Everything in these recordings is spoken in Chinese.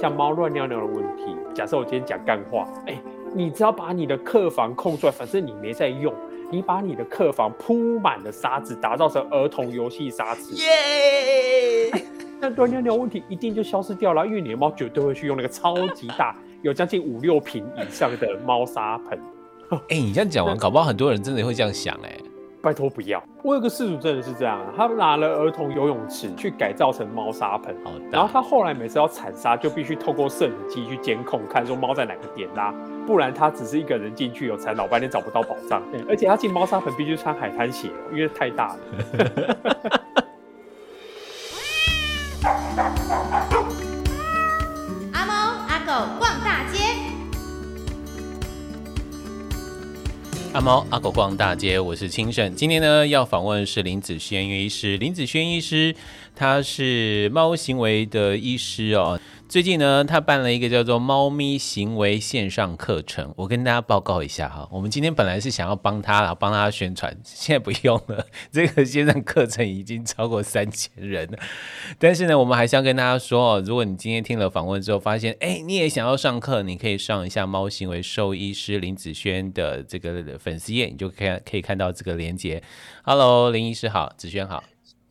像猫乱尿尿的问题，假设我今天讲干话，哎、欸，你只要把你的客房空出来，反正你没在用，你把你的客房铺满了沙子，打造成儿童游戏沙子，耶 Yeah！那乱尿尿问题一定就消失掉了，因为你的猫绝对会去用那个超级大，有将近五六坪以上的猫砂盆。哎、欸，你这样讲完，搞不好很多人真的会这样想、欸，哎。拜托不要！我有个事主真的是这样，他拿了儿童游泳池去改造成猫砂盆，大然后他后来每次要铲沙，就必须透过摄影机去监控，看说猫在哪个点拉，不然他只是一个人进去有铲老半天找不到宝藏。而且他进猫砂盆必须穿海滩鞋，因为太大了。阿猫阿狗阿猫阿狗逛大街，我是清盛。今天呢，要访问是林子轩医师。林子轩医师，他是猫行为的医师哦。最近呢，他办了一个叫做“猫咪行为”线上课程。我跟大家报告一下哈，我们今天本来是想要帮他，然后帮他宣传，现在不用了。这个线上课程已经超过三千人了。但是呢，我们还是要跟大家说哦，如果你今天听了访问之后，发现哎，你也想要上课，你可以上一下猫行为兽医师林子轩的这个粉丝页，你就可以可以看到这个连结。Hello，林医师好，子轩好，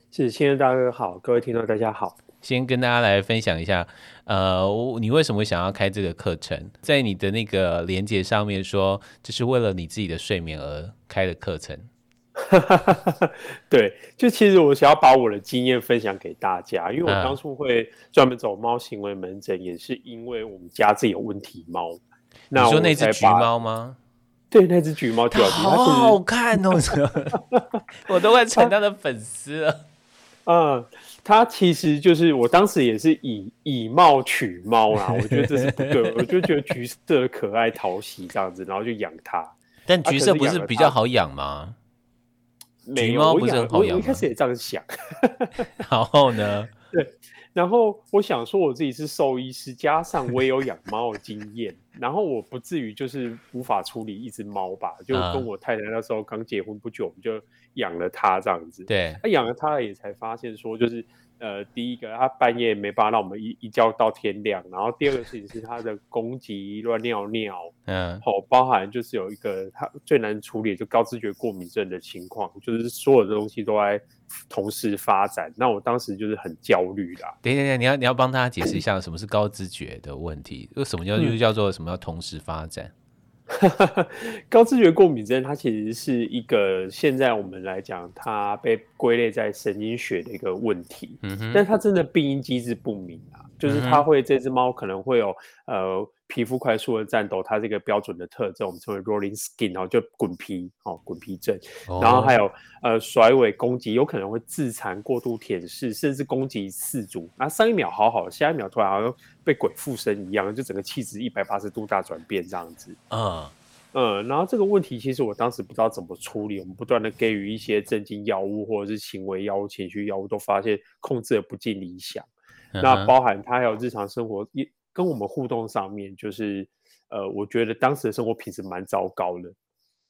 是亲爱的大哥好，各位听众大家好。先跟大家来分享一下，呃，你为什么想要开这个课程？在你的那个连接上面说，这是为了你自己的睡眠而开的课程。对，就其实我想要把我的经验分享给大家，因为我当初会专门走猫行为门诊，也是因为我们家自己有问题猫。你说那只橘猫吗？对，那只橘猫，它好好看哦，我都快成它的粉丝了。嗯。它其实就是我当时也是以以貌取猫啦，我觉得这是不对，我就觉得橘色可爱讨喜这样子，然后就养它。但橘色不是比较好养吗？橘猫不是很好养吗？我一开始也这样想。然后呢？对，然后我想说我自己是兽医师，加上我也有养猫的经验，然后我不至于就是无法处理一只猫吧？就跟我太太那时候刚结婚不久，我们就。养了它这样子，对，他养了它也才发现说，就是呃，第一个，他半夜没办法让我们一一觉到天亮，然后第二个事情是他的攻击乱尿尿，嗯，好，包含就是有一个他最难处理就高知觉过敏症的情况，就是所有的东西都在同时发展，那我当时就是很焦虑啦。等等等，你要你要帮他解释一下什么是高知觉的问题，又什么叫又叫做什么叫同时发展？高知觉过敏症，它其实是一个现在我们来讲，它被归类在神经学的一个问题。嗯哼，但它真的病因机制不明啊，就是它会这只猫可能会有呃。皮肤快速的颤抖，它这个标准的特征，我们称为 rolling skin，然后就滚皮，哦，滚皮症。Oh. 然后还有呃甩尾攻击，有可能会自残、过度舔舐，甚至攻击饲主。那上一秒好好，下一秒突然好像被鬼附身一样，就整个气质一百八十度大转变这样子。嗯嗯，然后这个问题其实我当时不知道怎么处理，我们不断的给予一些镇静药物或者是行为药物、情绪药物，都发现控制的不尽理想。Uh. 那包含他还有日常生活一。跟我们互动上面，就是，呃，我觉得当时的生活品质蛮糟糕的，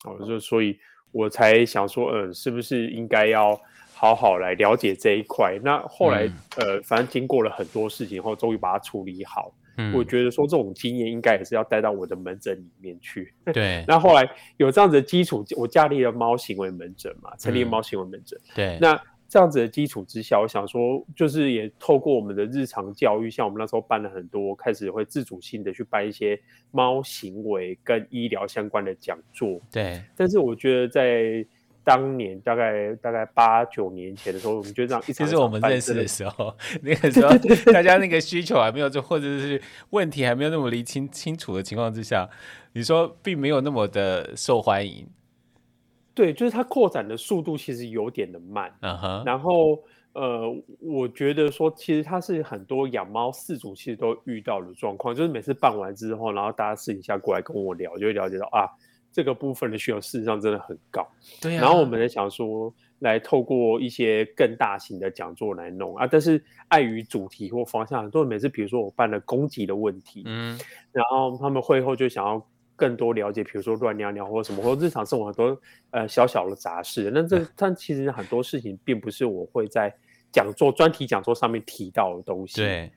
哦，就所以我才想说，嗯、呃，是不是应该要好好来了解这一块？那后来，嗯、呃，反正经过了很多事情后，终于把它处理好。嗯，我觉得说这种经验应该也是要带到我的门诊里面去。对，那后来有这样子的基础，我架立了猫行为门诊嘛，成立猫行为门诊。嗯、对，那。这样子的基础之下，我想说，就是也透过我们的日常教育，像我们那时候办了很多，开始会自主性的去办一些猫行为跟医疗相关的讲座。对。但是我觉得在当年大概大概八九年前的时候，我们就这样一直。其实我们认识的时候，那个 时候大家那个需求还没有就，或者是问题还没有那么理清清楚的情况之下，你说并没有那么的受欢迎。对，就是它扩展的速度其实有点的慢，uh huh. 然后呃，我觉得说其实它是很多养猫饲主其实都遇到的状况，就是每次办完之后，然后大家私底下过来跟我聊，就会了解到啊，这个部分的需求事实上真的很高。对啊，然后我们在想说，来透过一些更大型的讲座来弄啊，但是碍于主题或方向，很多人每次比如说我办了攻击的问题，嗯，然后他们会后就想要。更多了解，比如说乱尿尿或什么，或日常生活很多呃小小的杂事。那这但其实很多事情并不是我会在讲座专题讲座上面提到的东西。对，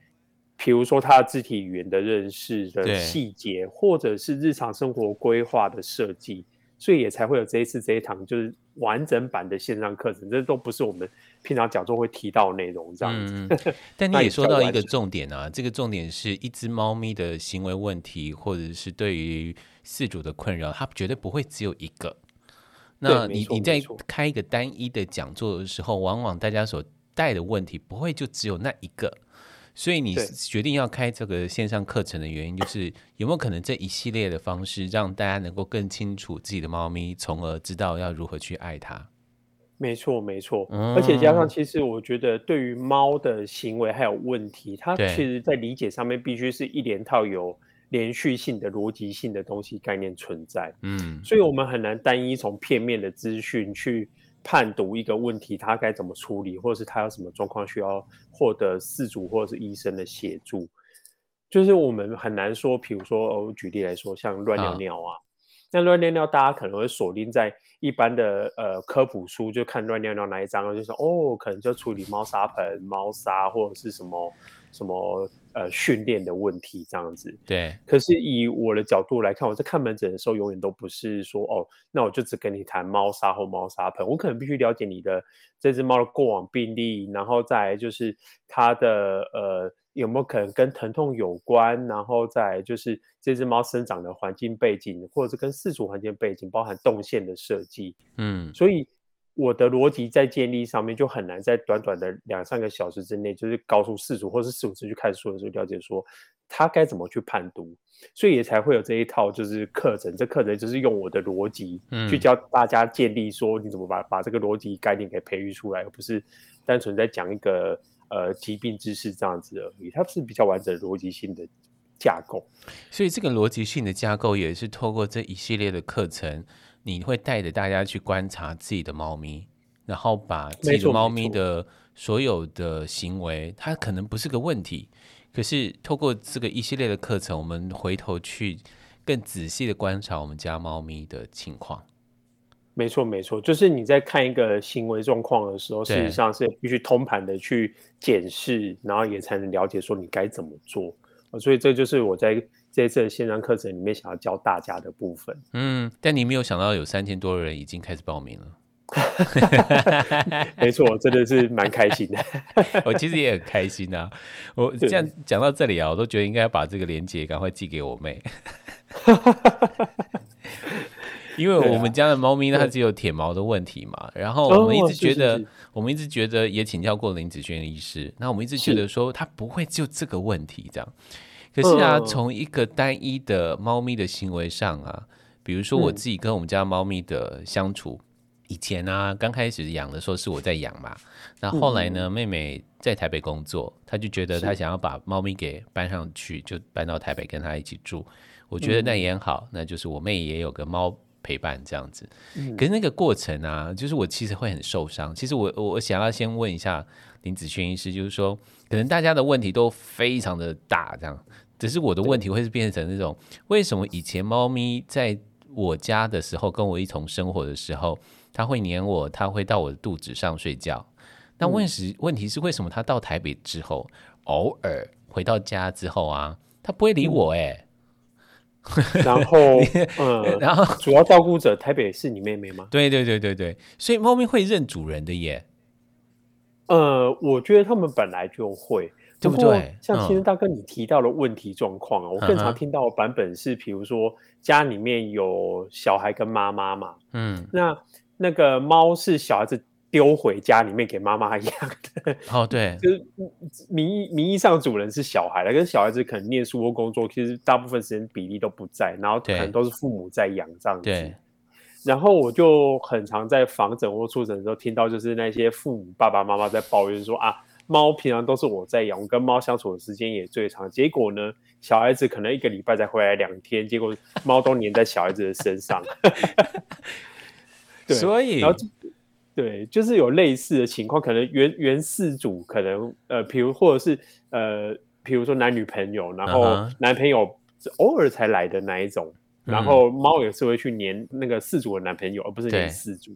比如说他的肢体语言的认识的细节，或者是日常生活规划的设计，所以也才会有这一次这一堂就是完整版的线上课程。这都不是我们平常讲座会提到的内容，这样子。嗯、但你也说到一个重点啊，这个重点是一只猫咪的行为问题，或者是对于饲主的困扰，它绝对不会只有一个。那你你在开一个单一的讲座的时候，往往大家所带的问题不会就只有那一个。所以你决定要开这个线上课程的原因，就是有没有可能这一系列的方式，让大家能够更清楚自己的猫咪，从而知道要如何去爱它。没错，没错。而且加上，其实我觉得对于猫的行为还有问题，它其实在理解上面必须是一连套有连续性的逻辑性的东西概念存在。嗯，所以我们很难单一从片面的资讯去。判读一个问题，它该怎么处理，或者是它有什么状况需要获得事主或者是医生的协助，就是我们很难说。比如说，我举例来说，像乱尿尿啊，那乱尿尿，大家可能会锁定在一般的呃科普书，就看乱尿尿那一章，就说哦，可能就处理猫砂盆、猫砂或者是什么什么。呃，训练的问题这样子，对。可是以我的角度来看，我在看门诊的时候，永远都不是说哦，那我就只跟你谈猫砂或猫砂盆，我可能必须了解你的这只猫的过往病例，然后再就是它的呃有没有可能跟疼痛有关，然后再就是这只猫生长的环境背景，或者是跟饲主环境背景，包含动线的设计，嗯，所以。我的逻辑在建立上面就很难在短短的两三个小时之内，就是告诉四组或是四五次去看书的时候了解说他该怎么去判读，所以也才会有这一套就是课程。这课程就是用我的逻辑去教大家建立说你怎么把把这个逻辑概念给培育出来，而不是单纯在讲一个呃疾病知识这样子而已。它是比较完整逻辑性的架构，所以这个逻辑性的架构也是透过这一系列的课程。你会带着大家去观察自己的猫咪，然后把自己的猫咪的所有的行为，它可能不是个问题，可是透过这个一系列的课程，我们回头去更仔细的观察我们家猫咪的情况。没错，没错，就是你在看一个行为状况的时候，事实上是必须通盘的去检视，然后也才能了解说你该怎么做。所以这就是我在。这次的线上课程里面想要教大家的部分，嗯，但你没有想到有三千多人已经开始报名了，没错，真的是蛮开心的，我其实也很开心啊。我这样讲到这里啊，我都觉得应该要把这个链接赶快寄给我妹，因为我们家的猫咪呢，它只有舔毛的问题嘛，然后我们一直觉得，哦、是是是。我们一直觉得也请教过林子轩医师，那我们一直觉得说它不会就这个问题这样。可是啊，从一个单一的猫咪的行为上啊，比如说我自己跟我们家猫咪的相处，嗯、以前啊刚开始养的时候是我在养嘛，那后来呢，妹妹在台北工作，她就觉得她想要把猫咪给搬上去，就搬到台北跟她一起住。我觉得那也好，那就是我妹也有个猫陪伴这样子。可是那个过程啊，就是我其实会很受伤。其实我我想要先问一下林子轩医师，就是说，可能大家的问题都非常的大，这样。只是我的问题会是变成那种，为什么以前猫咪在我家的时候，跟我一同生活的时候，它会黏我，它会到我的肚子上睡觉。那问题问题是为什么它到台北之后，偶尔回到家之后啊，它不会理我哎、欸。然后，嗯 然后主要照顾者台北是你妹妹吗？对对对对对，所以猫咪会认主人的耶。呃，我觉得他们本来就会。对不对？像其实大哥你提到的问题状况啊，嗯、我更常听到的版本是，比如说家里面有小孩跟妈妈嘛，嗯，那那个猫是小孩子丢回家里面给妈妈养的，哦，对，就是名义名义上主人是小孩了，跟小孩子可能念书或工作，其实大部分时间比例都不在，然后可能都是父母在养这样子。对，然后我就很常在访诊或出诊的时候听到，就是那些父母爸爸妈妈在抱怨说啊。猫平常都是我在养，我跟猫相处的时间也最长。结果呢，小孩子可能一个礼拜才回来两天，结果猫都黏在小孩子的身上。对，所以，然后对，就是有类似的情况，可能原原事主可能呃，比如或者是呃，比如说男女朋友，然后男朋友是偶尔才来的那一种，uh -huh. 然后猫也是会去黏那个事主的男朋友，而不是黏事主。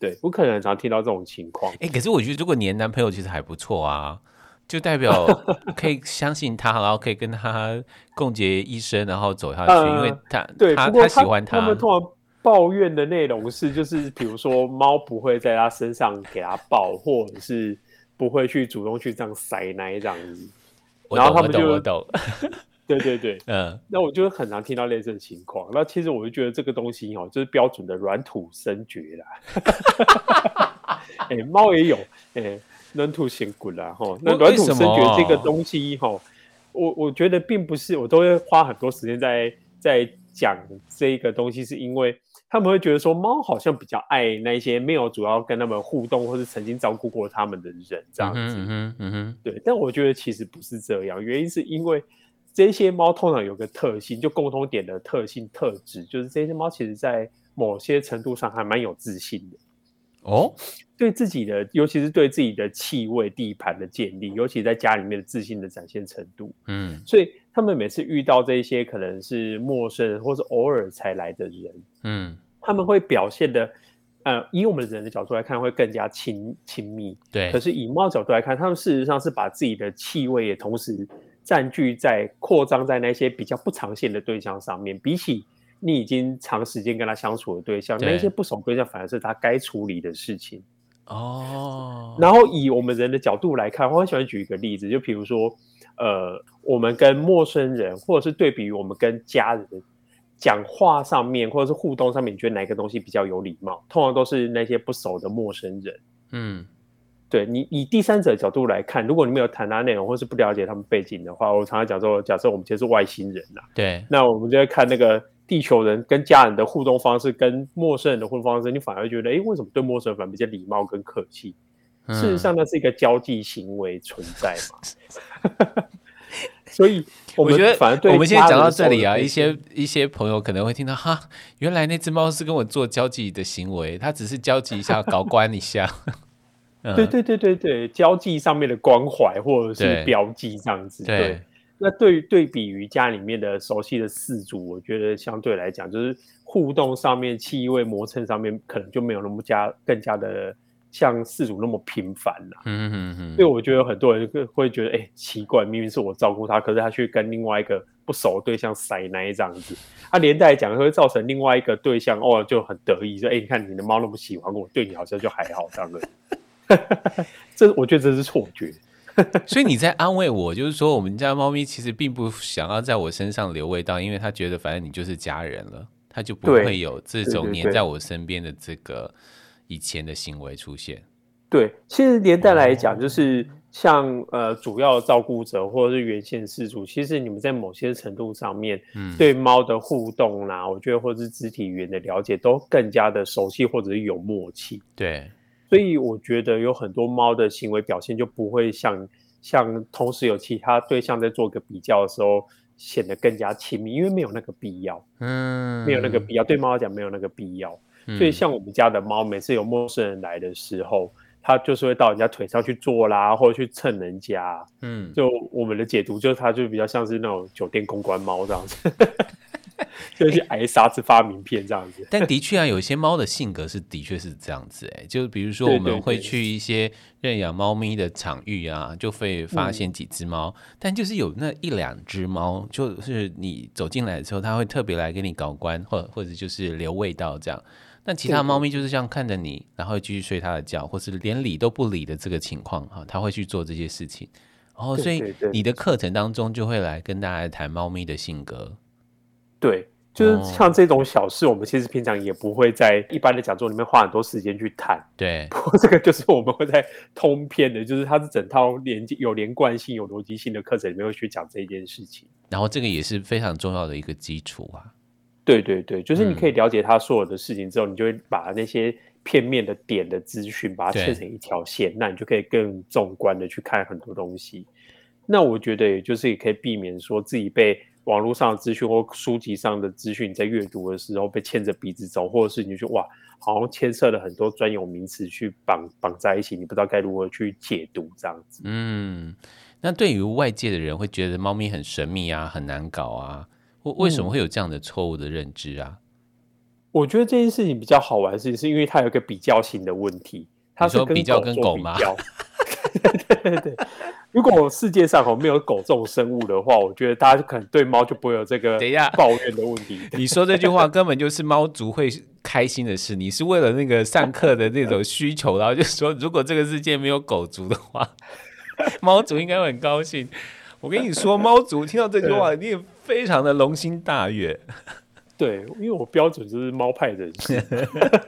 对，我可能常听到这种情况。哎、欸，可是我觉得如果你的男朋友其实还不错啊，就代表 可以相信他，然后可以跟他共结一生，然后走下去，呃、因为他对他他喜欢他。他们通常抱怨的内容是，就是比如说猫不会在他身上给他抱，或者是不会去主动去这样塞奶这样子。然后他们就我懂，对对对，嗯，那我就很常听到类似的情况。那其实我就觉得这个东西哦，就是标准的软土生绝啦。哎、欸，猫也有，哎、欸。软土深掘啦，哈，那软土生绝这个东西，哈，我我觉得并不是，我都会花很多时间在在讲这个东西，是因为他们会觉得说，猫好像比较爱那些没有主要跟他们互动或是曾经照顾过他们的人这样子，嗯嗯嗯，对，但我觉得其实不是这样，原因是因为这些猫通常有个特性，就共同点的特性特质，就是这些猫其实在某些程度上还蛮有自信的。哦，对自己的，尤其是对自己的气味、地盘的建立，尤其在家里面的自信的展现程度，嗯，所以他们每次遇到这些可能是陌生人或是偶尔才来的人，嗯，他们会表现的，呃，以我们人的角度来看，会更加亲亲密，对。可是以猫角度来看，他们事实上是把自己的气味也同时占据在扩张在那些比较不常见的对象上面，比起。你已经长时间跟他相处的对象，那一些不熟对象反而是他该处理的事情。哦。然后以我们人的角度来看，我很喜欢举一个例子，就比如说，呃，我们跟陌生人，或者是对比于我们跟家人讲话上面，或者是互动上面，你觉得哪个东西比较有礼貌？通常都是那些不熟的陌生人。嗯。对你以第三者的角度来看，如果你没有谈他内容，或是不了解他们背景的话，我常常讲说，假设我们其实是外星人呐，对，那我们就会看那个。地球人跟家人的互动方式，跟陌生人的互动方式，你反而觉得，哎、欸，为什么对陌生人反而比较礼貌跟客气？嗯、事实上，那是一个交际行为存在嘛。所以我，我觉得，反正对我们现在讲到这里啊，一些一些朋友可能会听到，哈，原来那只猫是跟我做交际的行为，它只是交际一下，搞关一下。嗯、对对对对对，交际上面的关怀或者是标记这样子，对。对那对于对比于家里面的熟悉的四主，我觉得相对来讲，就是互动上面、气味磨蹭上面，可能就没有那么加更加的像四主那么频繁了。嗯嗯嗯。所以我觉得有很多人会觉得，哎、欸，奇怪，明明是我照顾他，可是他去跟另外一个不熟的对象塞奶这样子。他、啊、连带来讲会造成另外一个对象哦就很得意，说，哎、欸，你看你的猫那么喜欢我，对你好像就还好这样子。这我觉得这是错觉。所以你在安慰我，就是说我们家猫咪其实并不想要在我身上留味道，因为它觉得反正你就是家人了，它就不会有这种黏在我身边的这个以前的行为出现。对，其实连带来讲，就是像呃主要照顾者或者是原先事主，其实你们在某些程度上面，嗯，对猫的互动啦，我觉得或者是肢体语言的了解都更加的熟悉，或者是有默契。对。所以我觉得有很多猫的行为表现就不会像像同时有其他对象在做个比较的时候显得更加亲密，因为没有那个必要，嗯，没有那个必要，对猫来讲没有那个必要。所以像我们家的猫，每次有陌生人来的时候，它就是会到人家腿上去坐啦，或者去蹭人家，嗯，就我们的解读就是它就比较像是那种酒店公关猫这样子。就是挨杀子发名片这样子，但的确啊，有一些猫的性格是的确是这样子哎、欸，就比如说我们会去一些认养猫咪的场域啊，就会发现几只猫，但就是有那一两只猫，就是你走进来的时候，它会特别来给你搞关，或或者就是留味道这样。但其他猫咪就是这样看着你，然后继续睡它的觉，或是连理都不理的这个情况哈，它会去做这些事情。然后所以你的课程当中就会来跟大家谈猫咪的性格。对，就是像这种小事，我们其实平常也不会在一般的讲座里面花很多时间去谈。对，不过这个就是我们会在通篇的，就是它是整套连接有连贯性、有逻辑性的课程里面会去讲这一件事情。然后这个也是非常重要的一个基础啊。对对对，就是你可以了解他所有的事情之后，嗯、你就会把那些片面的点的资讯，把它切成一条线，那你就可以更纵观的去看很多东西。那我觉得，也就是也可以避免说自己被。网络上的资讯或书籍上的资讯，你在阅读的时候被牵着鼻子走，或者是你就哇，好像牵涉了很多专有名词去绑绑在一起，你不知道该如何去解读这样子。嗯，那对于外界的人会觉得猫咪很神秘啊，很难搞啊，为为什么会有这样的错误的认知啊？嗯，我觉得这件事情比较好玩的事情，是因为它有一个比较性的问题。它是比较跟狗吗？对对对，如果世界上没有狗这种生物的话，我觉得大家可能对猫就不会有这个抱怨的问题。你说这句话根本就是猫族会开心的事。你是为了那个上课的那种需求，然后就说如果这个世界没有狗族的话，猫族应该会很高兴。我跟你说，猫族听到这句话，你也非常的龙心大悦。对，因为我标准就是猫派人士。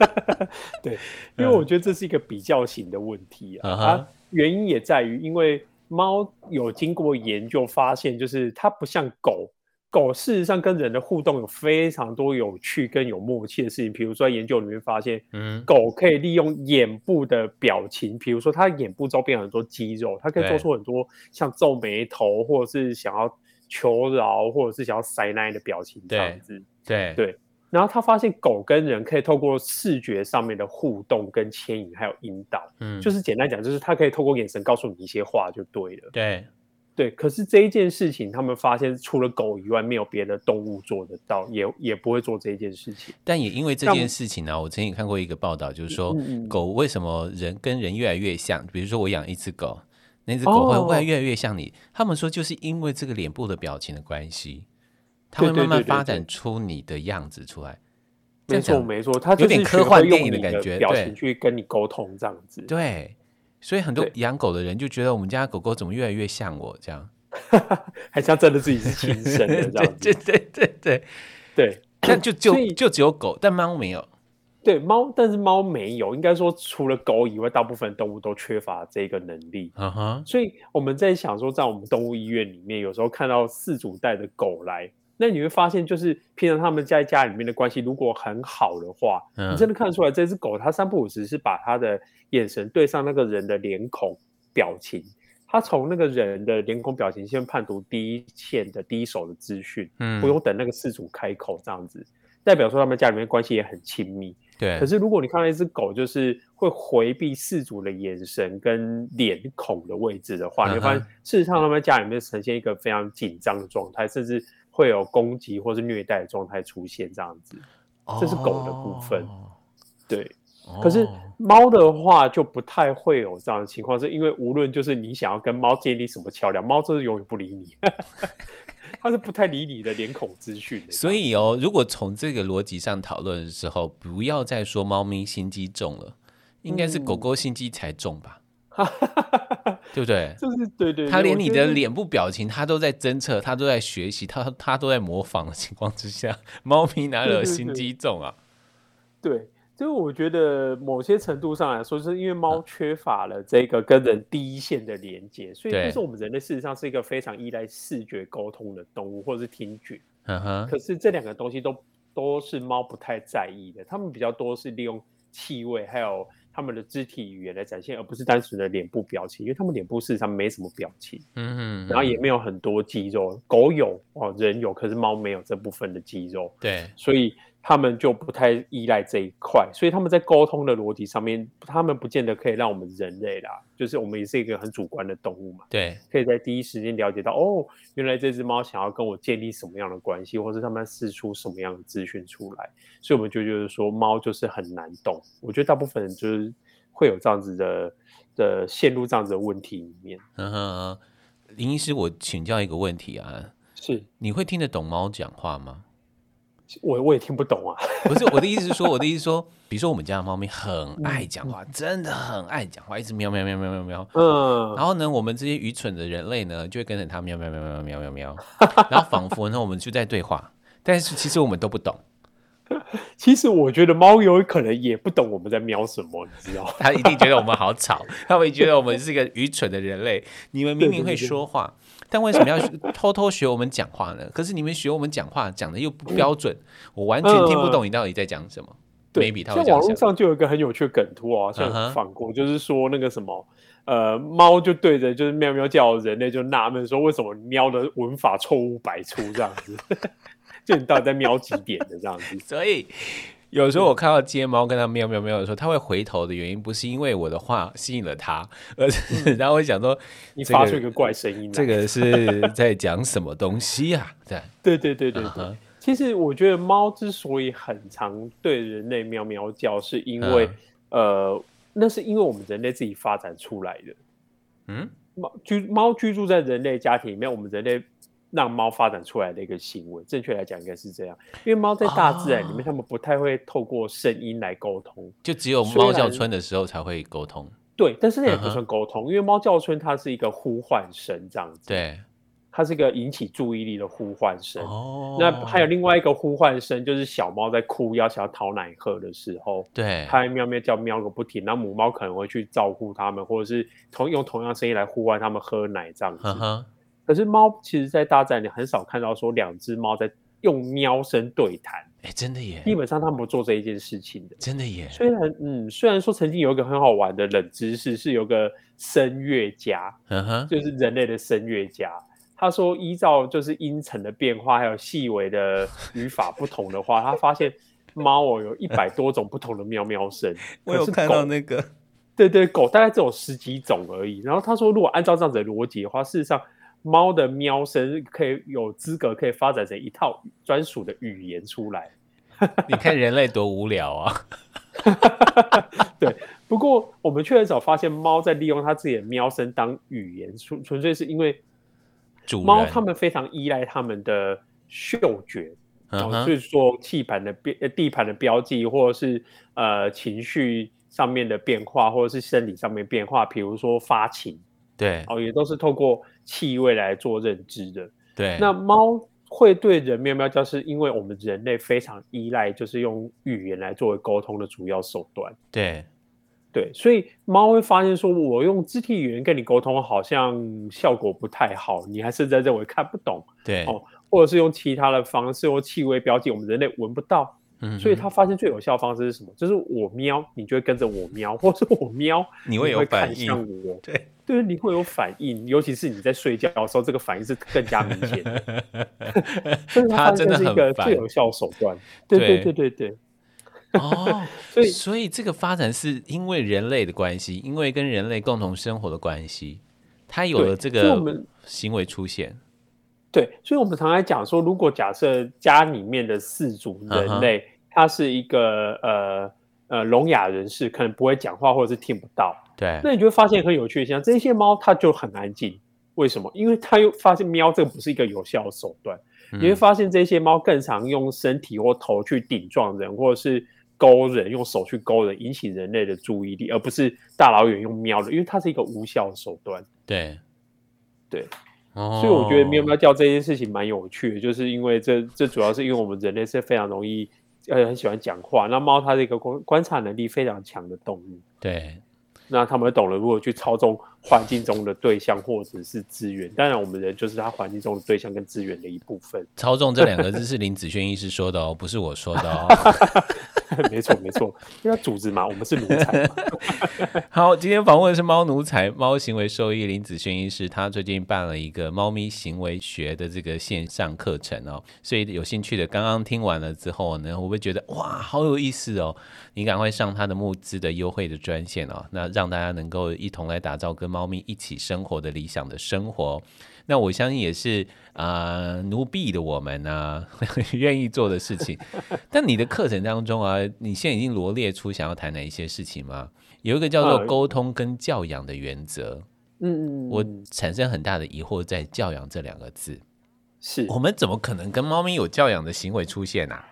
对，因为我觉得这是一个比较型的问题啊。uh -huh. 原因也在于，因为猫有经过研究发现，就是它不像狗，狗事实上跟人的互动有非常多有趣跟有默契的事情。比如说，在研究里面发现，嗯，狗可以利用眼部的表情，比如说它眼部周边很多肌肉，它可以做出很多像皱眉头，或者是想要求饶，或者是想要塞奶的表情这样子。对对，然后他发现狗跟人可以透过视觉上面的互动跟牵引，还有引导，嗯，就是简单讲，就是他可以透过眼神告诉你一些话就对了。对对，可是这一件事情，他们发现除了狗以外，没有别的动物做得到，也也不会做这一件事情。但也因为这件事情呢，我曾经看过一个报道，就是说、嗯、狗为什么人跟人越来越像？比如说我养一只狗，那只狗会会越来越像你、哦。他们说就是因为这个脸部的表情的关系。它会慢慢发展出你的样子出来，没错没错，它有点科幻电影的感觉，表情去跟你沟通这样子。对，所以很多养狗的人就觉得我们家狗狗怎么越来越像我这样，还像真的自己是亲生的这样子。对对对对对，但就 就就只有狗，但猫没有。对猫，但是猫没有，应该说除了狗以外，大部分动物都缺乏这个能力。所以我们在想说，在我们动物医院里面，有时候看到饲主带的狗来。那你会发现，就是平常他们在家里面的关系如果很好的话，嗯，你真的看得出来，这只狗它三不五时是把它的眼神对上那个人的脸孔表情，它从那个人的脸孔表情先判读第一线的第一手的资讯，嗯，不用等那个事主开口这样子，代表说他们家里面关系也很亲密。对。可是如果你看到一只狗就是会回避事主的眼神跟脸孔的位置的话，嗯，你会发现事实上他们家里面呈现一个非常紧张的状态，甚至。会有攻击或是虐待的状态出现，这样子，这是狗的部分。哦、对、哦，可是猫的话就不太会有这样的情况，是因为无论就是你想要跟猫建立什么桥梁，猫就是永远不理你，它是不太理你的脸孔资讯。所以哦，如果从这个逻辑上讨论的时候，不要再说猫咪心机重了，应该是狗狗心机才重吧。嗯对不对？就是对对，他连你的脸部表情，他都在侦测，他都在学习，他他都在模仿的情况之下，猫咪哪有心机重啊？对，对，对，就是我觉得某些程度上来说，是因为猫缺乏了这个跟人第一线的连接，所以就是我们人类事实上是一个非常依赖视觉沟通的动物，或者是听觉。嗯哼。可是这两个东西都都是猫不太在意的，它们比较多是利用气味还有。他们的肢体语言来展现，而不是单纯的脸部表情，因为他们脸部事实上没什么表情，嗯嗯，然后也没有很多肌肉，狗有哦，人有，可是猫没有这部分的肌肉，对，所以。他们就不太依赖这一块，所以他们在沟通的逻辑上面，他们不见得可以让我们人类啦，就是我们也是一个很主观的动物嘛，对，可以在第一时间了解到，哦，原来这只猫想要跟我建立什么样的关系，或是他们试出什么样的资讯出来，所以我们就觉得说，猫就是很难懂。我觉得大部分人就是会有这样子的的陷入这样子的问题里面。嗯哼，林医师，我请教一个问题啊，是你会听得懂猫讲话吗？我我也听不懂啊，不是我的意思是说，我的意思说，比如说我们家的猫咪很爱讲话，嗯，真的很爱讲话，一直喵喵喵喵喵喵，嗯，然后呢，我们这些愚蠢的人类呢，就会跟着它喵喵喵喵喵喵喵，然后仿佛呢，我们就在对话，但是其实我们都不懂。其实我觉得猫有可能也不懂我们在喵什么，你知道吗？它一定觉得我们好吵，它会觉得我们是一个愚蠢的人类。你们明明会说话，但为什么要偷偷学我们讲话呢？可是你们学我们讲话讲的又不标准，我完全听不懂你到底在讲什么。对会像网络上就有一个很有趣的梗图啊，像反过，就是说那个什么，呃，猫就对着就是喵喵叫，人类就纳闷说，为什么喵的文法错误百出这样子。就你到底在喵几点的这样子？所以有时候我看到街猫跟它喵喵喵的时候，它会回头的原因不是因为我的话吸引了它，而是 然后会想说你发出一个怪声音，这个是在讲什么东西啊？对。对对对对对。其实我觉得猫之所以很常对人类喵喵叫，是因为呃，那是因为我们人类自己发展出来的。嗯，猫居猫居住在人类家庭里面，我们人类让猫发展出来的一个行为，正确来讲应该是这样，因为猫在大自然里面，哦、它们不太会透过声音来沟通，就只有猫叫春的时候才会沟通。对，但是那也不算沟通，嗯、因为猫叫春它是一个呼唤声，这样子。对。它是一个引起注意力的呼唤声。哦，那还有另外一个呼唤声，就是小猫在哭，要想要讨奶喝的时候，对，它喵喵叫喵个不停。那母猫可能会去照顾它们，或者是同用同样声音来呼唤它们喝奶这样子。可是猫其实，在大自然里很少看到说两只猫在用喵声对谈。哎，真的耶！基本上它们不做这一件事情的。真的耶！虽然嗯，虽然说曾经有一个很好玩的冷知识，是有个声乐家，嗯哼，就是人类的声乐家。他说：“依照就是音程的变化，还有细微的语法不同的话，他发现猫哦有一百多种不同的喵喵声。我有看到那个，对对，狗大概只有十几种而已。然后他说，如果按照这样子的逻辑的话，事实上猫的喵声可以有资格可以发展成一套专属的语言出来。你看人类多无聊啊！对，不过我们确实早发现猫在利用它自己的喵声当语言，纯纯粹是因为。”猫它们非常依赖它们的嗅觉，然后是说气盘的标、地盘的标记，或者是呃情绪上面的变化，或者是生理上面变化，比如说发情，对，哦，也都是透过气味来做认知的。对，那猫会对人喵喵叫，是因为我们人类非常依赖，就是用语言来作为沟通的主要手段。对。对，所以猫会发现说，我用肢体语言跟你沟通，好像效果不太好，你还是在认为看不懂，对，哦，或者是用其他的方式，用气味标记，我们人类闻不到，嗯，所以他发现最有效的方式是什么？就是我喵，你就会跟着我喵，或者我喵，你会有反应，我，对，对，你会有反应，尤其是你在睡觉的时候，这个反应是更加明显。他真的是一个最有效手段，对，对，对，对，对。哦，所以所以这个发展是因为人类的关系，因为跟人类共同生活的关系，他有了这个行为出现。对，所以我们常常讲说，如果假设家里面的四组人类，嗯、他是一个呃呃聋哑人士，可能不会讲话或者是听不到，对，那你就会发现很有趣的现象，这些猫它就很安静，为什么？因为它又发现喵这个不是一个有效的手段，嗯、你会发现这些猫更常用身体或头去顶撞人，或者是。勾人，用手去勾人，引起人类的注意力，而不是大老远用喵的，因为它是一个无效的手段。对，对，哦、所以我觉得喵喵叫这件事情蛮有趣的，就是因为这这主要是因为我们人类是非常容易呃很喜欢讲话，那猫它是一个观观察能力非常强的动物。对。那他们懂了如何去操纵环境中的对象或者是资源，当然我们人就是他环境中的对象跟资源的一部分。操纵这两个字是林子轩医师说的哦，不是我说的哦。没错没错，因为他组织嘛，我们是奴才。好，今天访问的是猫奴才猫行为兽医林子轩医师，他最近办了一个猫咪行为学的这个线上课程哦，所以有兴趣的刚刚听完了之后呢，我会觉得哇，好有意思哦，你赶快上他的募资的优惠的专线哦，那让。让大家能够一同来打造跟猫咪一起生活的理想的生活，那我相信也是啊、呃，奴婢的我们呢、啊、愿意做的事情。但你的课程当中啊，你现在已经罗列出想要谈哪一些事情吗？有一个叫做沟通跟教养的原则。嗯嗯，我产生很大的疑惑在教养这两个字，是我们怎么可能跟猫咪有教养的行为出现啊？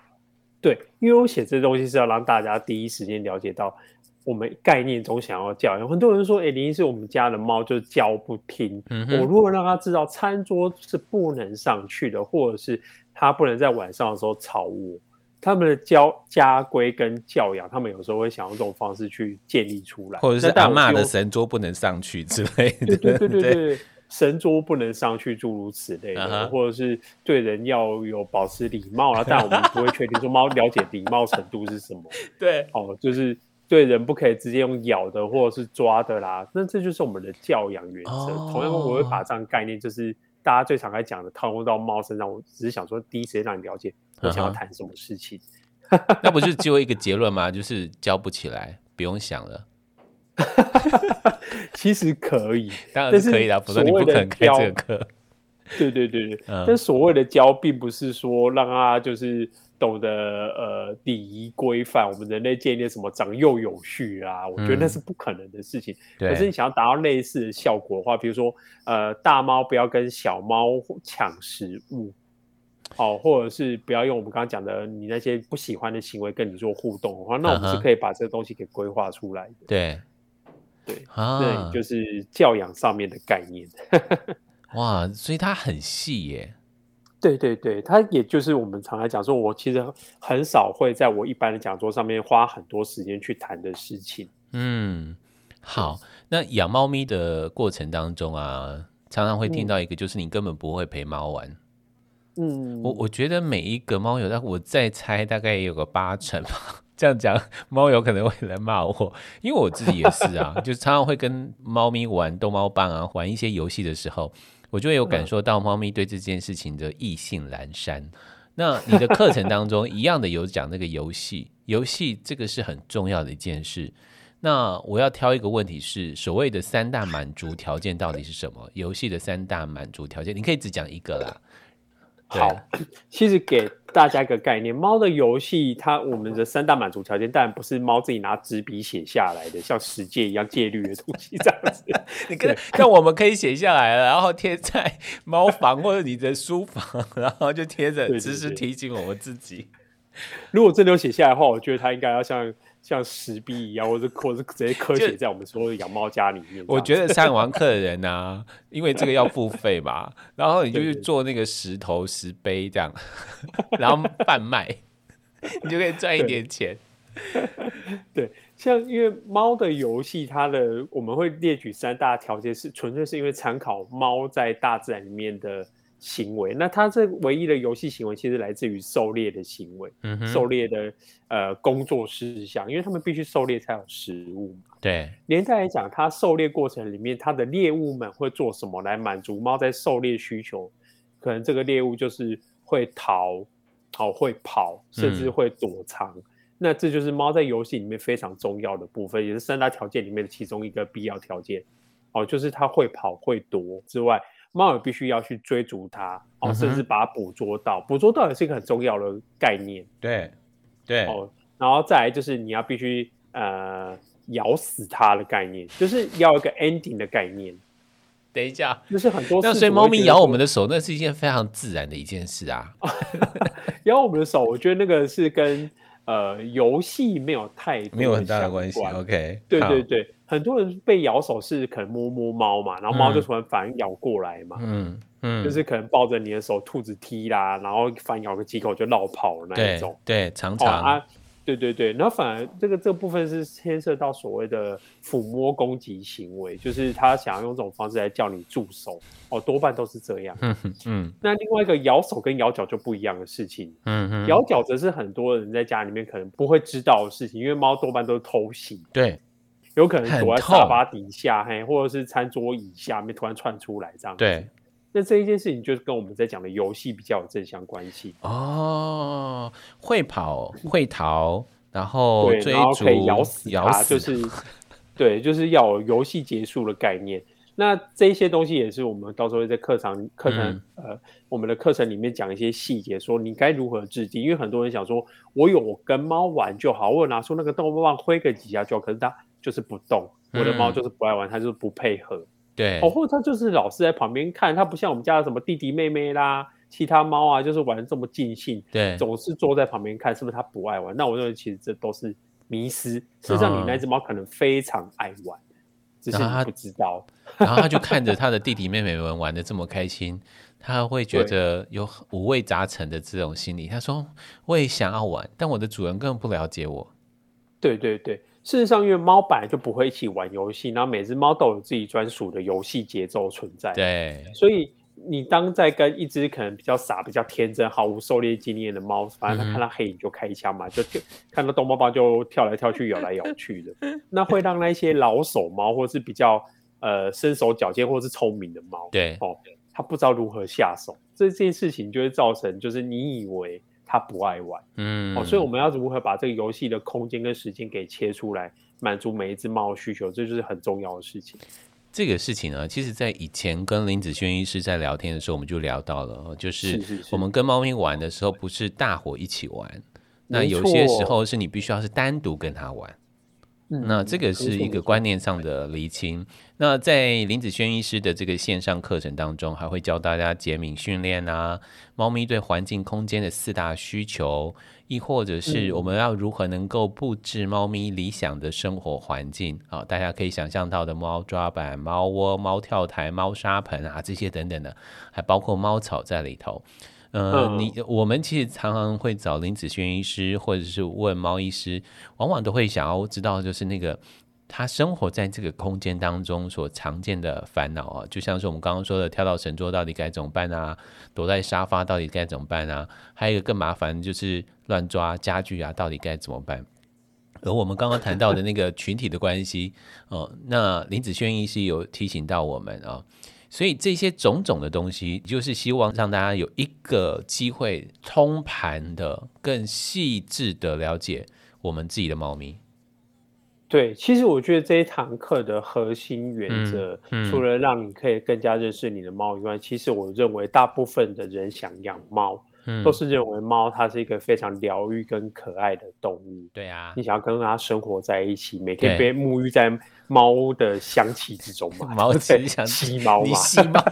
对，因为我写这东西是要让大家第一时间了解到。我们概念中想要教养，很多人说：“哎、欸，林医师，我们家的猫就叫不听。嗯”我如果让他知道餐桌是不能上去的，或者是他不能在晚上的时候吵我，他们的教家规跟教养，他们有时候会想用这种方式去建立出来，或者是大骂的神桌不能上去之类的。对对对对对，对神桌不能上去，诸如此类的，啊、或者是对人要有保持礼貌啊。但我们不会确定说猫了解礼貌程度是什么。对，哦，就是。对人不可以直接用咬的或者是抓的啦，那这就是我们的教养原则。Oh. 同样，我会把这样概念，就是大家最常来讲的，套用到猫身上。我只是想说，第一时间让你了解我想要谈什么事情。Uh huh. 那不就只有一个结论吗？就是教不起来，不用想了。其实可以，当然是可以的，不是你不可能开这个课。对对对对，嗯、但所谓的教，并不是说让他就是懂得呃礼仪规范，我们人类建立什么长幼有序啊，我觉得那是不可能的事情。嗯、可是你想要达到类似的效果的话，比如说呃大猫不要跟小猫抢食物，好、哦，或者是不要用我们刚刚讲的你那些不喜欢的行为跟你做互动的话，那我们是可以把这个东西给规划出来的。对。对，对，就是教养上面的概念。哇，所以它很细耶。对对对，它也就是我们常来讲说，我其实很少会在我一般的讲座上面花很多时间去谈的事情。嗯，好，那养猫咪的过程当中啊，常常会听到一个，就是你根本不会陪猫玩。嗯，我我觉得每一个猫友，但我再猜大概也有个八成吧。这样讲，猫有可能会来骂我，因为我自己也是啊，就是常常会跟猫咪玩逗猫棒啊，玩一些游戏的时候，我就会有感受到猫咪对这件事情的意兴阑珊。那你的课程当中一样的有讲那个游戏，游戏这个是很重要的一件事。那我要挑一个问题是，所谓的三大满足条件到底是什么？游戏的三大满足条件，你可以只讲一个啦。好，其实给大家一个概念，猫的游戏，它我们的三大满足条件，当然不是猫自己拿纸笔写下来的，像十戒一样戒律的东西这样子。你看，那我们可以写下来了，然后贴在猫房或者你的书房，然后就贴着，时时提醒我们自己。如果真的有写下来的话，我觉得它应该要像。像石壁一样，或者或者直接科学在我们所有的养猫家里面。我觉得上完课的人呢、啊，因为这个要付费嘛，然后你就去做那个石头石碑这样，然后贩卖，你就可以赚一点钱。对，对，像因为猫的游戏，它的我们会列举三大条件，是纯粹是因为参考猫在大自然里面的。行为，那它这唯一的游戏行为其实来自于狩猎的行为，嗯、狩猎的呃工作事项，因为他们必须狩猎才有食物嘛。对，连带来讲，它狩猎过程里面，它的猎物们会做什么来满足猫在狩猎需求？可能这个猎物就是会逃，好会跑，甚至会躲藏。嗯、那这就是猫在游戏里面非常重要的部分，也是三大条件里面的其中一个必要条件。哦，就是它会跑会躲之外。猫也必须要去追逐它，哦，甚至把它捕捉到，捕捉到也是一个很重要的概念。对，对，哦，然后再来就是你要必须呃咬死它的概念，就是要一个 ending 的概念。等一下，就是很多，那所以猫咪咬我们的手，那是一件非常自然的一件事啊。咬我们的手，我觉得那个是跟呃游戏没有太没有很大的关系。OK，对对对。很多人被咬手是可能摸摸猫嘛，然后猫就突然反咬过来嘛，嗯嗯，就是可能抱着你的手，兔子踢啦，然后反咬个几口就绕跑的那一种，对，对，常常、哦、啊，对对对，然后反而这个这个部分是牵涉到所谓的抚摸攻击行为，就是他想要用这种方式来叫你住手，哦，多半都是这样，嗯嗯，那另外一个咬手跟咬脚就不一样的事情，嗯嗯，咬脚则是很多人在家里面可能不会知道的事情，因为猫多半都是偷袭，对。有可能躲在沙发底下，嘿，或者是餐桌椅下面突然窜出来这样。对，那这一件事情就是跟我们在讲的游戏比较有正相关系。哦，会跑会逃，然后追逐，然后可以咬死它，就是 对，就是要游戏结束的概念。那这些东西也是我们到时候会在课堂课程、嗯、呃我们的课程里面讲一些细节，说你该如何制定。因为很多人想说，我有跟猫玩就好，我有拿出那个逗猫棒挥个几下就好，可是它。就是不动，我的猫就是不爱玩，它、嗯、就是不配合。对，哦，或者它就是老是在旁边看，他不像我们家的什么弟弟妹妹啦，其他猫啊，就是玩的这么尽兴。对，总是坐在旁边看，是不是他不爱玩？那我认为其实这都是迷失。事实上，你那只猫可能非常爱玩，嗯、只是他不知道。然后他就看着他的弟弟妹妹们玩的这么开心，他会觉得有五味杂陈的这种心理。他说：“我也想要玩，但我的主人根本不了解我。”对对对。事实上，因为猫本来就不会一起玩游戏，然后每只猫都有自己专属的游戏节奏存在。对，所以你当在跟一只可能比较傻、比较天真、毫无狩猎经验的猫，反正它看到黑影就开枪嘛，嗯、就看到逗猫棒就跳来跳去、咬来咬去的，那会让那些老手猫或是比较呃身手矫健或是聪明的猫，对哦，它不知道如何下手，这件事情就会造成就是你以为。他不爱玩，嗯，哦，所以我们要如何把这个游戏的空间跟时间给切出来，满足每一只猫的需求，这就是很重要的事情。这个事情呢，其实，在以前跟林子轩医师在聊天的时候，我们就聊到了，就是我们跟猫咪玩的时候，不是大伙一起玩，那有些时候是你必须要是单独跟他玩。那这个是一个观念上的厘清。那在林子轩医师的这个线上课程当中，还会教大家减敏训练啊，猫咪对环境空间的四大需求，亦或者是我们要如何能够布置猫咪理想的生活环境啊？大家可以想象到的猫抓板、猫窝、猫跳台、猫砂盆啊，这些等等的，还包括猫草在里头。呃，你我们其实常常会找林子轩医师，或者是问猫医师，往往都会想要知道，就是那个他生活在这个空间当中所常见的烦恼啊，就像是我们刚刚说的，跳到神桌到底该怎么办啊？躲在沙发到底该怎么办啊？还有一个更麻烦就是乱抓家具啊，到底该怎么办？而我们刚刚谈到的那个群体的关系，哦，那林子轩医师有提醒到我们啊。所以这些种种的东西，就是希望让大家有一个机会通盘的、更细致的了解我们自己的猫咪。对，其实我觉得这一堂课的核心原则，嗯嗯、除了让你可以更加认识你的猫以外，其实我认为大部分的人想养猫。都是认为猫它是一个非常疗愈跟可爱的动物。对啊，你想要跟它生活在一起，每天被沐浴在猫的香气之中嘛？猫很想吸猫嘛？吸猫。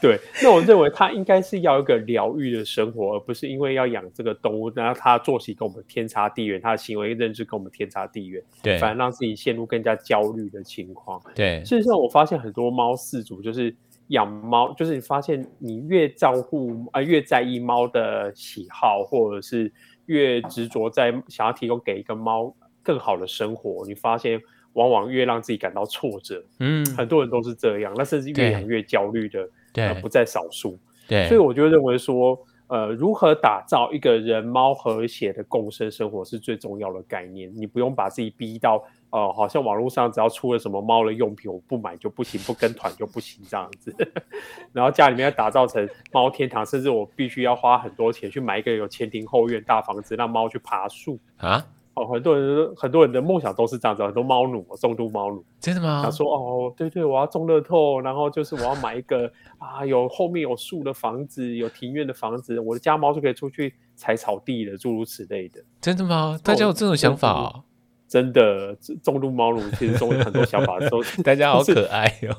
对，那我认为它应该是要一个疗愈的生活，而不是因为要养这个动物，然后它作息跟我们天差地远，它的行为认知跟我们天差地远，对，反而让自己陷入更加焦虑的情况。对，事实上我发现很多猫饲主就是。养猫就是你发现你越照顾啊、呃，越在意猫的喜好，或者是越执着在想要提供给一个猫更好的生活，你发现往往越让自己感到挫折。嗯，很多人都是这样，那甚至越养越焦虑的，对、呃，不在少数。对，所以我就认为说，呃，如何打造一个人猫和谐的共生生活是最重要的概念。你不用把自己逼到。呃，好像网络上只要出了什么猫的用品，我不买就不行，不跟团就不行这样子。然后家里面要打造成猫天堂，甚至我必须要花很多钱去买一个有前庭后院大房子，让猫去爬树啊。哦，很多人很多人的梦想都是这样子，很多猫奴，重度猫奴。真的吗？想说哦，对对，我要中乐透，然后就是我要买一个啊，有后面有树的房子，有庭院的房子，我的家猫就可以出去踩草地了，诸如此类的。真的吗？大家有这种想法啊？真的，重度猫奴其实中有很多想法的时候，大家好可爱哦。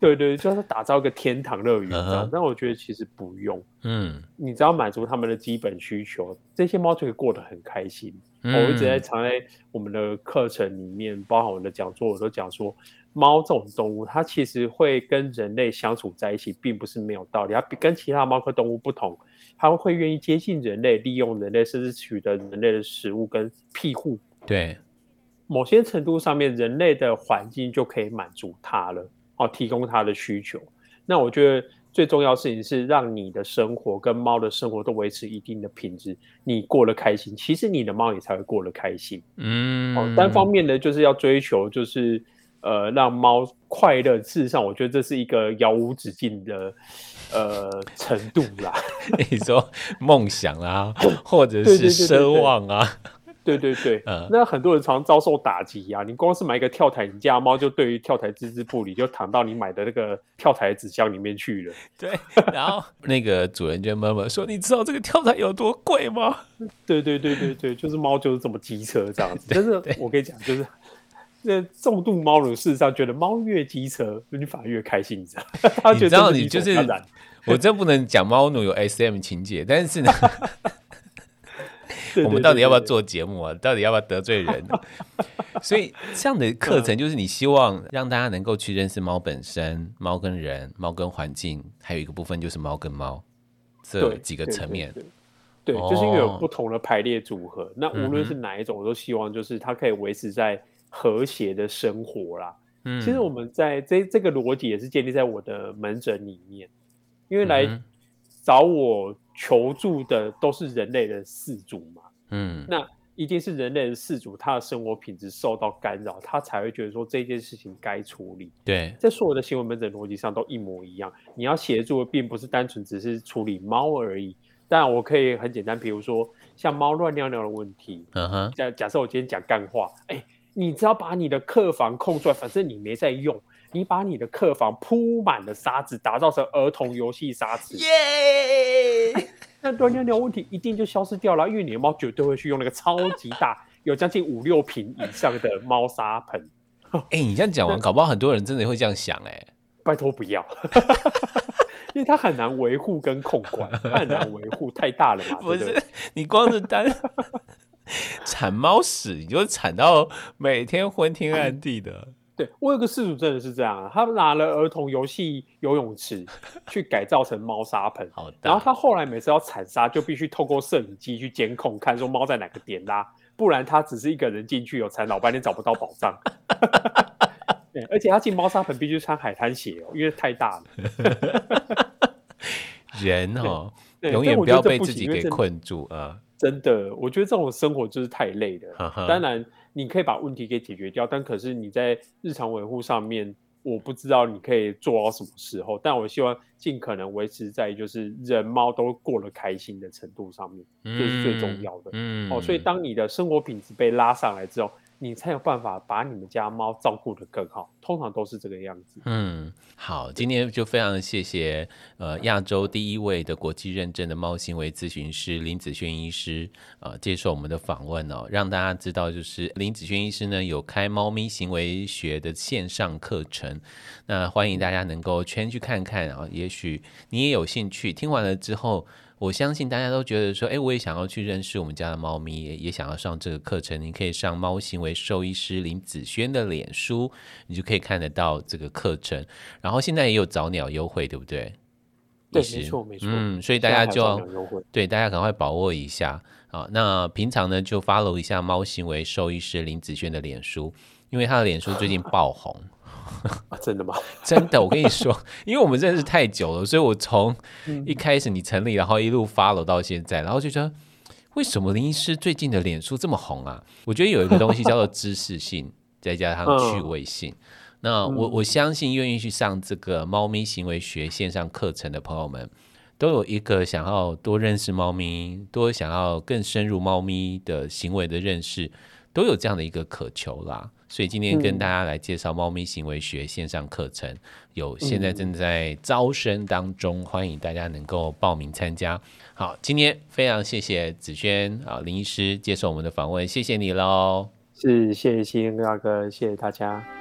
对对，就是打造一个天堂乐园这样。但我觉得其实不用，嗯，你只要满足他们的基本需求，这些猫就可以过得很开心。嗯、我一直在藏在我们的课程里面，包含我的讲座，我都讲说，猫这种动物，它其实会跟人类相处在一起，并不是没有道理。它比跟其他猫科动物不同，它会愿意接近人类，利用人类，甚至取得人类的食物跟庇护。对。某些程度上面，人类的环境就可以满足它了，哦，提供它的需求。那我觉得最重要的事情是让你的生活跟猫的生活都维持一定的品质，你过得开心，其实你的猫也才会过得开心。嗯，哦，单方面的就是要追求，就是呃，让猫快乐。事实上，我觉得这是一个遥无止境的呃程度啦。你说梦想啊，或者是奢望啊。对对对，嗯，那很多人常遭受打击呀、啊。你光是买一个跳台，你家猫就对于跳台置之不理，就躺到你买的那个跳台纸箱里面去了。对，然后那个主人就妈妈说：“你知道这个跳台有多贵吗？”对对对对对，就是猫就是这么机车这样子。但是我跟你讲，就是那重度猫奴事实上觉得猫越机车，你反而越开心，你知道？他觉得你知道你就是我真不能讲猫奴有 SM 情节，但是呢。我们到底要不要做节目啊？到底要不要得罪人？所以这样的课程就是你希望让大家能够去认识猫本身、猫跟人、猫跟环境，还有一个部分就是猫跟猫这几个层面。对，就是因为有不同的排列组合。哦、那无论是哪一种，我都希望就是它可以维持在和谐的生活啦。嗯，其实我们在这这个逻辑也是建立在我的门诊里面，因为来找我。求助的都是人类的饲主嘛，嗯，那一定是人类的饲主，他的生活品质受到干扰，他才会觉得说这件事情该处理。对，在所有的行为门诊逻辑上都一模一样。你要协助的并不是单纯只是处理猫而已，但我可以很简单，比如说像猫乱尿尿的问题，嗯哼，假假设我今天讲干话，哎、欸，你只要把你的客房空出来，反正你没在用，你把你的客房铺满了沙子，打造成儿童游戏沙子，耶 Yeah！那端尿尿问题一定就消失掉了，因为你的猫绝对会去用那个超级大，有将近五六坪以上的猫砂盆。哎、欸，你这样讲完，搞不好很多人真的会这样想、欸，哎，拜托不要，因为它很难维护跟控管，它很难维护，太大了嘛。不是，对对你光是单铲猫屎，你就铲到每天昏天暗地的。对，我有个事主真的是这样，他拿了儿童游戏游泳池 去改造成猫砂盆，好大然后他后来每次要铲沙，就必须透过摄影机去监控，看说猫在哪个点拉。不然他只是一个人进去有才老半天找不到宝藏。对，而且他进猫砂盆必须穿海滩鞋哦，因为太大了。人哦，永远不要被自己给困住啊！真的，我觉得这种生活就是太累了。当然，你可以把问题给解决掉，但可是你在日常维护上面。我不知道你可以做到什么时候，但我希望尽可能维持在就是人猫都过得开心的程度上面，这、嗯、是最重要的。嗯，哦，所以当你的生活品质被拉上来之后。你才有办法把你们家猫照顾得更好，通常都是这个样子。嗯，好，今天就非常谢谢呃亚洲第一位的国际认证的猫行为咨询师林子轩医师呃接受我们的访问哦，让大家知道就是林子轩医师呢有开猫咪行为学的线上课程，那欢迎大家能够圈去看看啊，也许你也有兴趣，听完了之后。我相信大家都觉得说，哎，我也想要去认识我们家的猫咪，也也想要上这个课程。你可以上猫行为兽医师林子轩的脸书，你就可以看得到这个课程。然后现在也有早鸟优惠，对不对？对，没错，没错。嗯，所以大家就要对大家赶快把握一下啊。那平常呢，就 follow 一下猫行为兽医师林子轩的脸书，因为他的脸书最近爆红。啊、真的吗？真的，我跟你说，因为我们认识太久了，所以我从一开始你成立，然后一路 follow 到现在，然后就觉得为什么林医师最近的脸书这么红啊？我觉得有一个东西叫做知识性，再加上趣味性。嗯、那我我相信愿意去上这个猫咪行为学线上课程的朋友们，都有一个想要多认识猫咪，多想要更深入猫咪的行为的认识，都有这样的一个渴求啦。所以今天跟大家来介绍猫咪行为学线上课程，有现在正在招生当中，欢迎大家能够报名参加。好，今天非常谢谢子轩啊林医师接受我们的访问，谢谢你喽。是，谢谢新大哥，谢谢大家。